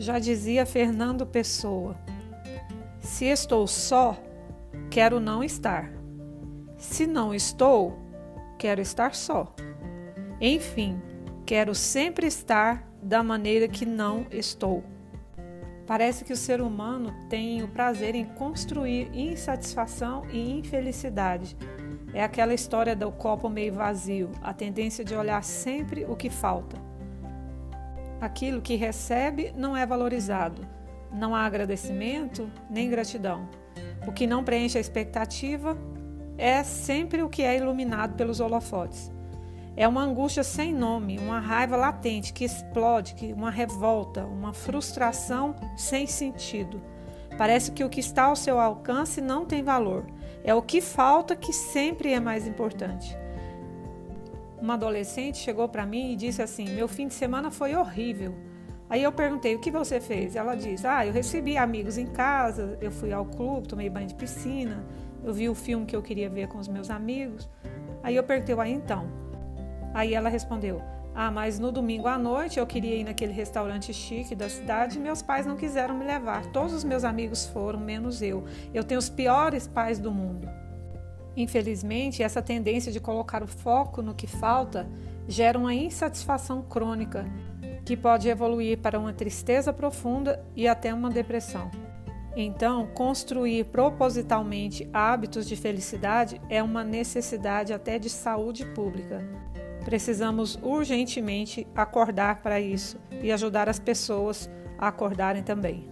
Já dizia Fernando Pessoa: Se estou só, quero não estar. Se não estou, quero estar só. Enfim, quero sempre estar da maneira que não estou. Parece que o ser humano tem o prazer em construir insatisfação e infelicidade. É aquela história do copo meio vazio, a tendência de olhar sempre o que falta. Aquilo que recebe não é valorizado. Não há agradecimento nem gratidão. O que não preenche a expectativa é sempre o que é iluminado pelos holofotes. É uma angústia sem nome, uma raiva latente que explode, uma revolta, uma frustração sem sentido. Parece que o que está ao seu alcance não tem valor. É o que falta que sempre é mais importante uma adolescente chegou para mim e disse assim: Meu fim de semana foi horrível. Aí eu perguntei: O que você fez? Ela disse: Ah, eu recebi amigos em casa, eu fui ao clube, tomei banho de piscina, eu vi o filme que eu queria ver com os meus amigos. Aí eu perguntei: Ah, então? Aí ela respondeu: Ah, mas no domingo à noite eu queria ir naquele restaurante chique da cidade e meus pais não quiseram me levar. Todos os meus amigos foram, menos eu. Eu tenho os piores pais do mundo. Infelizmente, essa tendência de colocar o foco no que falta gera uma insatisfação crônica que pode evoluir para uma tristeza profunda e até uma depressão. Então, construir propositalmente hábitos de felicidade é uma necessidade até de saúde pública. Precisamos urgentemente acordar para isso e ajudar as pessoas a acordarem também.